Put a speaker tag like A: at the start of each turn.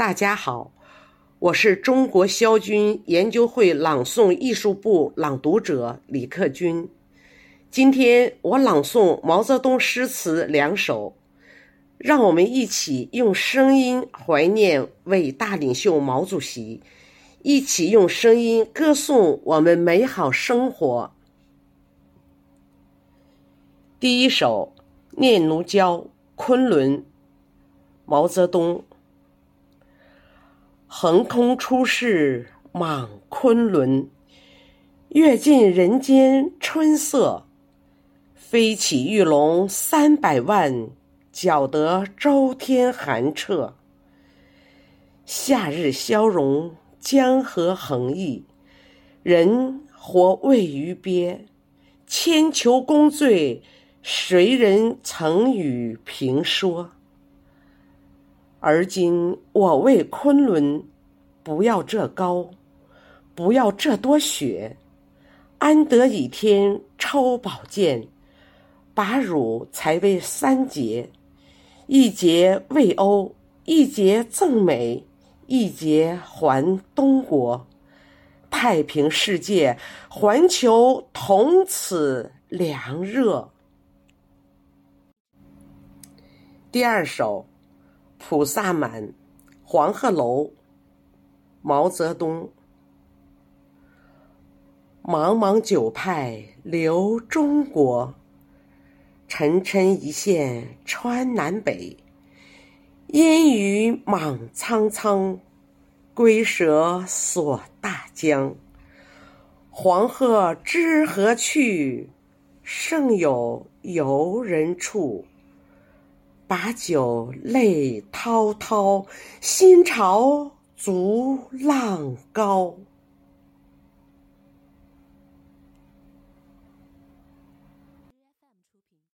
A: 大家好，我是中国萧军研究会朗诵艺术部朗读者李克军。今天我朗诵毛泽东诗词两首，让我们一起用声音怀念伟大领袖毛主席，一起用声音歌颂我们美好生活。第一首《念奴娇·昆仑》，毛泽东。横空出世莽昆仑，阅尽人间春色。飞起玉龙三百万，搅得周天寒彻。夏日消融江河横溢，人活未于鳖。千秋功罪，谁人曾与评说？而今我为昆仑，不要这高，不要这多雪，安得倚天抽宝剑，把汝裁为三节：一节为欧，一节赠美，一节还东国。太平世界，环球同此凉热。第二首。《菩萨蛮·黄鹤楼》毛泽东。茫茫九派流中国，沉沉一线穿南北。烟雨莽苍苍，龟蛇锁大江。黄鹤知何去？胜有游人处。把酒泪滔滔，心潮逐浪高。